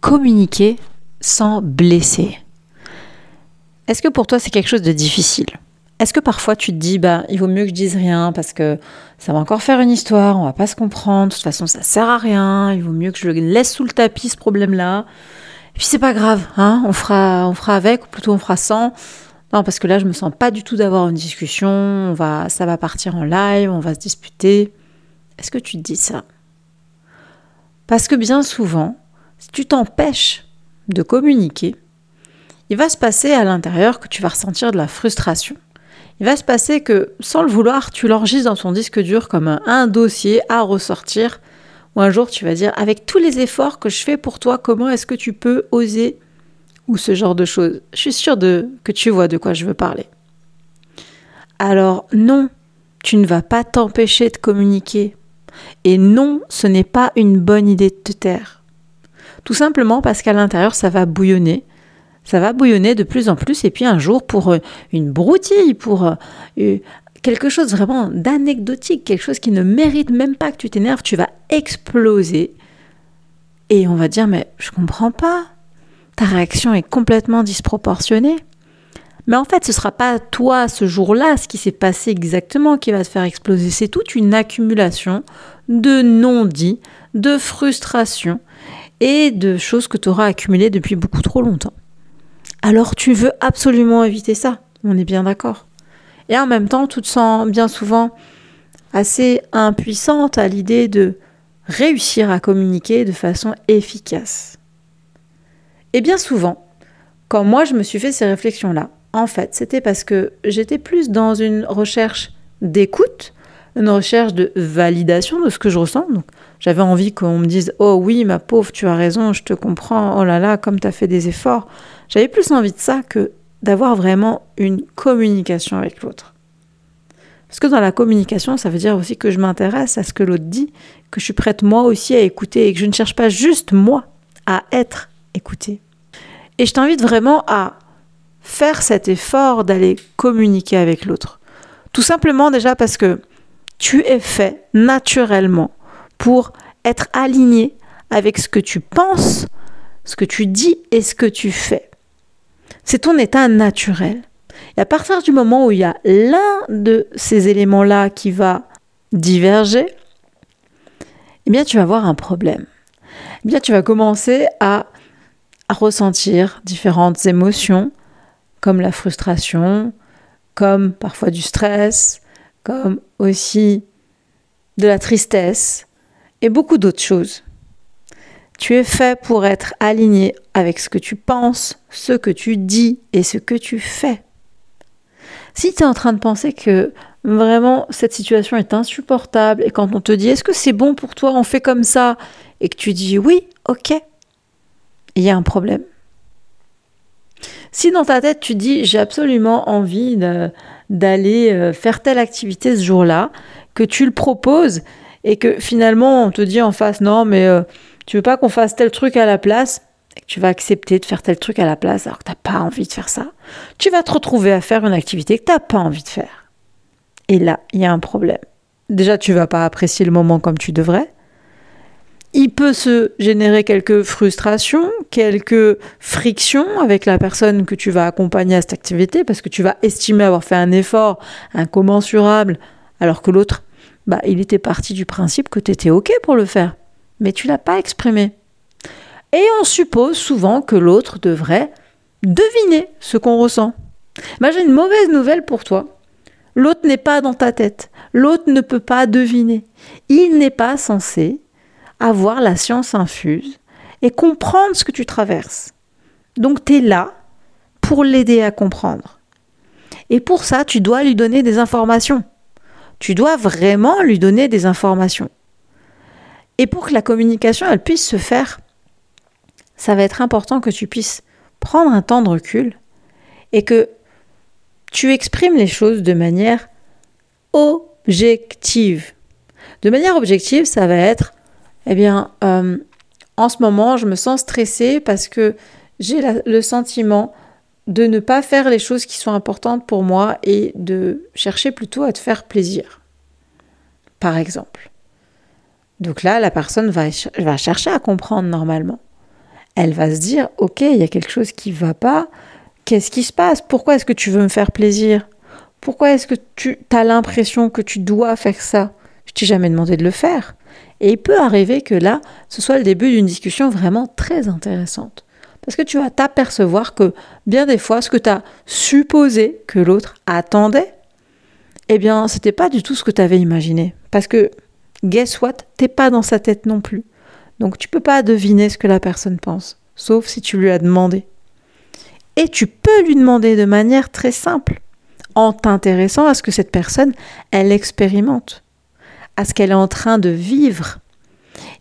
communiquer sans blesser. Est-ce que pour toi c'est quelque chose de difficile? Est-ce que parfois tu te dis bah il vaut mieux que je dise rien parce que ça va encore faire une histoire, on va pas se comprendre, de toute façon ça sert à rien, il vaut mieux que je le laisse sous le tapis ce problème-là. Et puis c'est pas grave, hein, on fera on fera avec ou plutôt on fera sans. Non, parce que là je me sens pas du tout d'avoir une discussion, on va ça va partir en live, on va se disputer. Est-ce que tu te dis ça? Parce que bien souvent, si tu t'empêches de communiquer, il va se passer à l'intérieur que tu vas ressentir de la frustration. Il va se passer que, sans le vouloir, tu l'enregistres dans ton disque dur comme un, dossier à ressortir. Ou un jour, tu vas dire, avec tous les efforts que je fais pour toi, comment est-ce que tu peux oser Ou ce genre de choses? Je suis sûre que tu vois de quoi je veux parler. Alors non, tu ne vas pas t'empêcher de communiquer. Et non, ce n'est pas une bonne idée de te taire. Tout simplement parce qu'à l'intérieur, ça va bouillonner ça va bouillonner de plus en plus et puis un jour pour euh, une broutille, pour euh, euh, quelque chose vraiment d'anecdotique, quelque chose qui ne mérite même pas que tu t'énerves, tu vas exploser et on va dire mais je comprends pas. Ta réaction est complètement disproportionnée. Mais en fait, ce ne sera pas toi ce jour-là, ce qui s'est passé exactement, qui va te faire exploser. C'est toute une accumulation de non-dits, de frustration et de choses que tu auras accumulées depuis beaucoup trop longtemps alors tu veux absolument éviter ça. On est bien d'accord. Et en même temps, tu te sens bien souvent assez impuissante à l'idée de réussir à communiquer de façon efficace. Et bien souvent, quand moi je me suis fait ces réflexions-là, en fait, c'était parce que j'étais plus dans une recherche d'écoute, une recherche de validation de ce que je ressens. Donc, j'avais envie qu'on me dise Oh oui, ma pauvre, tu as raison, je te comprends, oh là là, comme tu as fait des efforts. J'avais plus envie de ça que d'avoir vraiment une communication avec l'autre. Parce que dans la communication, ça veut dire aussi que je m'intéresse à ce que l'autre dit, que je suis prête moi aussi à écouter et que je ne cherche pas juste moi à être écoutée. Et je t'invite vraiment à faire cet effort d'aller communiquer avec l'autre. Tout simplement déjà parce que tu es fait naturellement pour être aligné avec ce que tu penses, ce que tu dis et ce que tu fais. C'est ton état naturel. Et à partir du moment où il y a l'un de ces éléments-là qui va diverger, eh bien tu vas avoir un problème. Eh bien tu vas commencer à, à ressentir différentes émotions comme la frustration, comme parfois du stress, comme aussi de la tristesse et beaucoup d'autres choses. Tu es fait pour être aligné avec ce que tu penses, ce que tu dis et ce que tu fais. Si tu es en train de penser que vraiment cette situation est insupportable et quand on te dit est-ce que c'est bon pour toi, on fait comme ça et que tu dis oui, ok, il y a un problème. Si dans ta tête tu dis j'ai absolument envie d'aller euh, faire telle activité ce jour-là, que tu le proposes et que finalement on te dit en face non mais euh, tu veux pas qu'on fasse tel truc à la place et que tu vas accepter de faire tel truc à la place alors que tu n'as pas envie de faire ça, tu vas te retrouver à faire une activité que tu n'as pas envie de faire. Et là, il y a un problème. Déjà, tu vas pas apprécier le moment comme tu devrais. Il peut se générer quelques frustrations, quelques frictions avec la personne que tu vas accompagner à cette activité parce que tu vas estimer avoir fait un effort incommensurable alors que l'autre, bah, il était parti du principe que tu étais OK pour le faire mais tu l'as pas exprimé. Et on suppose souvent que l'autre devrait deviner ce qu'on ressent. Mais j'ai une mauvaise nouvelle pour toi. L'autre n'est pas dans ta tête. L'autre ne peut pas deviner. Il n'est pas censé avoir la science infuse et comprendre ce que tu traverses. Donc tu es là pour l'aider à comprendre. Et pour ça, tu dois lui donner des informations. Tu dois vraiment lui donner des informations. Et pour que la communication, elle puisse se faire, ça va être important que tu puisses prendre un temps de recul et que tu exprimes les choses de manière objective. De manière objective, ça va être, eh bien, euh, en ce moment, je me sens stressée parce que j'ai le sentiment de ne pas faire les choses qui sont importantes pour moi et de chercher plutôt à te faire plaisir. Par exemple. Donc là, la personne va, va chercher à comprendre normalement. elle va se dire, ok, il y a quelque chose qui va pas, qu'est-ce qui se passe? Pourquoi est-ce que tu veux me faire plaisir? Pourquoi est-ce que tu as l'impression que tu dois faire ça? T'ai jamais demandé de le faire. Et il peut arriver que là, ce soit le début d'une discussion vraiment très intéressante. Parce que tu vas t'apercevoir que bien des fois, ce que tu as supposé que l'autre attendait, eh bien, c'était pas du tout ce que tu avais imaginé. Parce que, guess what, t'es pas dans sa tête non plus. Donc tu peux pas deviner ce que la personne pense, sauf si tu lui as demandé. Et tu peux lui demander de manière très simple, en t'intéressant à ce que cette personne, elle expérimente, à ce qu'elle est en train de vivre.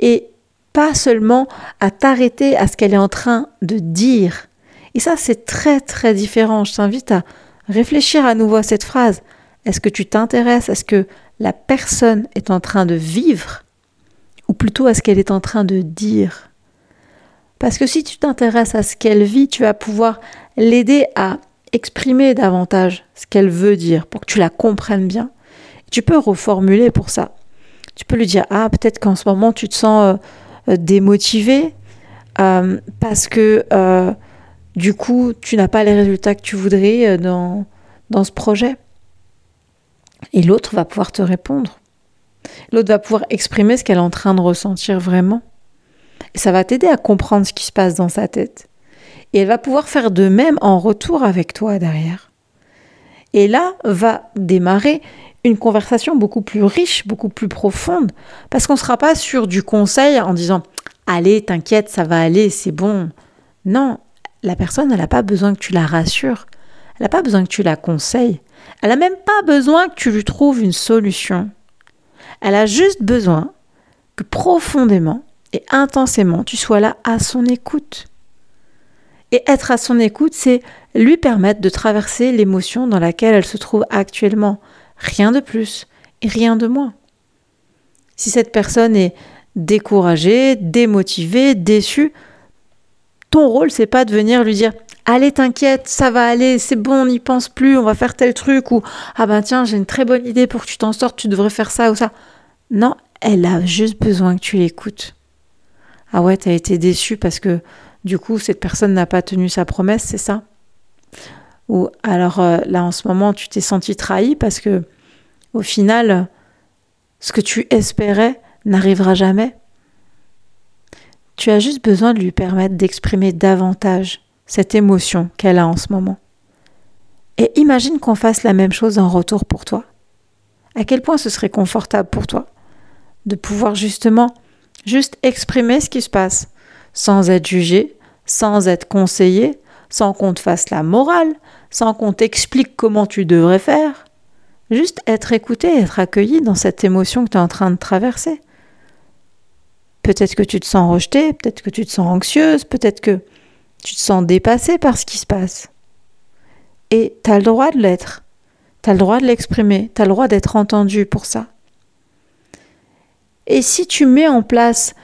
Et pas seulement à t'arrêter à ce qu'elle est en train de dire. Et ça, c'est très très différent. Je t'invite à réfléchir à nouveau à cette phrase. Est-ce que tu t'intéresses à ce que la personne est en train de vivre ou plutôt à ce qu'elle est en train de dire? Parce que si tu t'intéresses à ce qu'elle vit, tu vas pouvoir l'aider à exprimer davantage ce qu'elle veut dire pour que tu la comprennes bien. Tu peux reformuler pour ça. Tu peux lui dire Ah, peut-être qu'en ce moment tu te sens. Euh, euh, démotivé euh, parce que du coup, tu n'as pas les résultats que tu voudrais dans, dans ce projet. Et l'autre va pouvoir te répondre. L'autre va pouvoir exprimer ce qu'elle est en train de ressentir vraiment. Et ça va t'aider à comprendre ce qui se passe dans sa tête. Et elle va pouvoir faire de même en retour avec toi derrière. Et là va démarrer une conversation beaucoup plus riche, beaucoup plus profonde, parce qu'on ne sera pas sur du conseil en disant Allez, t'inquiète, ça va aller, c'est bon. Non, la personne, elle n'a pas besoin que tu la rassures, elle n'a pas besoin que tu la conseilles, elle n'a même pas besoin que tu lui trouves une solution. Elle a juste besoin que profondément et intensément tu sois là à son écoute. Et être à son écoute, c'est lui permettre de traverser l'émotion dans laquelle elle se trouve actuellement. Rien de plus et rien de moins. Si cette personne est découragée, démotivée, déçue, ton rôle c'est pas de venir lui dire Allez, t'inquiète, ça va aller, c'est bon, on n'y pense plus, on va faire tel truc, ou Ah ben tiens, j'ai une très bonne idée pour que tu t'en sortes, tu devrais faire ça ou ça. Non, elle a juste besoin que tu l'écoutes. Ah ouais, t'as été déçu parce que du coup, cette personne n'a pas tenu sa promesse, c'est ça? Ou alors euh, là, en ce moment, tu t'es senti trahi parce que au final, ce que tu espérais n'arrivera jamais. Tu as juste besoin de lui permettre d'exprimer davantage cette émotion qu'elle a en ce moment. Et imagine qu'on fasse la même chose en retour pour toi. À quel point ce serait confortable pour toi de pouvoir justement juste exprimer ce qui se passe sans être jugé, sans être conseillé, sans qu'on te fasse la morale, sans qu'on t'explique comment tu devrais faire. Juste être écouté, être accueilli dans cette émotion que tu es en train de traverser. Peut-être que tu te sens rejeté, peut-être que tu te sens anxieuse, peut-être que tu te sens dépassé par ce qui se passe. Et tu as le droit de l'être. Tu as le droit de l'exprimer. Tu as le droit d'être entendu pour ça. Et si tu mets en place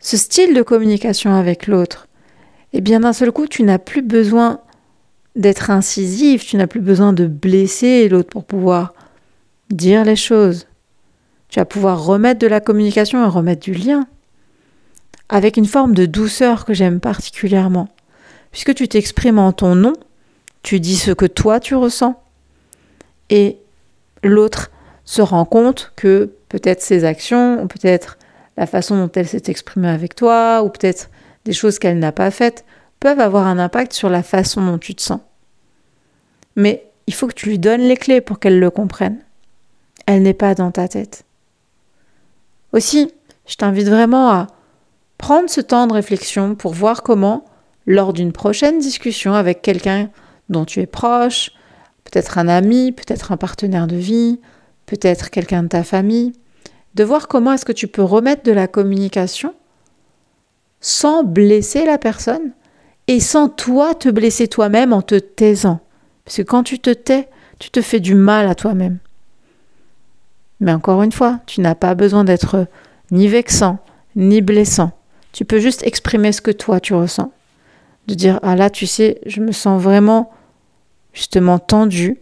ce style de communication avec l'autre, eh bien d'un seul coup, tu n'as plus besoin d'être incisif, tu n'as plus besoin de blesser l'autre pour pouvoir dire les choses. Tu vas pouvoir remettre de la communication et remettre du lien avec une forme de douceur que j'aime particulièrement. Puisque tu t'exprimes en ton nom, tu dis ce que toi tu ressens, et l'autre se rend compte que peut-être ses actions, ou peut-être la façon dont elle s'est exprimée avec toi, ou peut-être des choses qu'elle n'a pas faites, peuvent avoir un impact sur la façon dont tu te sens. Mais il faut que tu lui donnes les clés pour qu'elle le comprenne. Elle n'est pas dans ta tête. Aussi, je t'invite vraiment à prendre ce temps de réflexion pour voir comment, lors d'une prochaine discussion avec quelqu'un dont tu es proche, peut-être un ami, peut-être un partenaire de vie, peut-être quelqu'un de ta famille, de voir comment est-ce que tu peux remettre de la communication sans blesser la personne et sans toi te blesser toi-même en te taisant. Parce que quand tu te tais, tu te fais du mal à toi-même. Mais encore une fois, tu n'as pas besoin d'être ni vexant, ni blessant. Tu peux juste exprimer ce que toi tu ressens. De dire, ah là, tu sais, je me sens vraiment justement tendu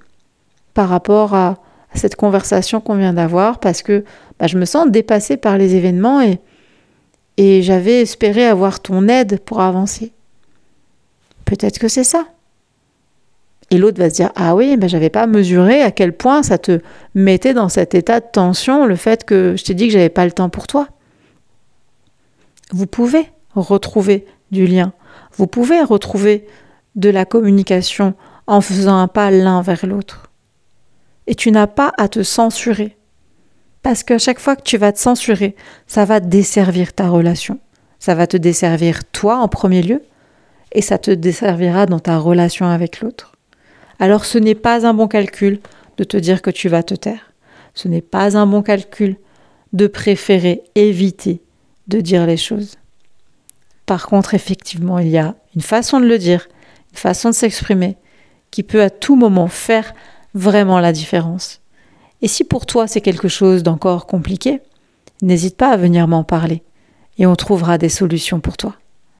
par rapport à, cette conversation qu'on vient d'avoir parce que bah, je me sens dépassée par les événements et, et j'avais espéré avoir ton aide pour avancer. Peut-être que c'est ça. Et l'autre va se dire Ah oui, ben j'avais pas mesuré à quel point ça te mettait dans cet état de tension, le fait que je t'ai dit que j'avais pas le temps pour toi. Vous pouvez retrouver du lien. Vous pouvez retrouver de la communication en faisant un pas l'un vers l'autre. Et tu n'as pas à te censurer. Parce qu'à chaque fois que tu vas te censurer, ça va desservir ta relation. Ça va te desservir toi en premier lieu, et ça te desservira dans ta relation avec l'autre. Alors ce n'est pas un bon calcul de te dire que tu vas te taire. Ce n'est pas un bon calcul de préférer éviter de dire les choses. Par contre, effectivement, il y a une façon de le dire, une façon de s'exprimer qui peut à tout moment faire vraiment la différence. Et si pour toi c'est quelque chose d'encore compliqué, n'hésite pas à venir m'en parler et on trouvera des solutions pour toi.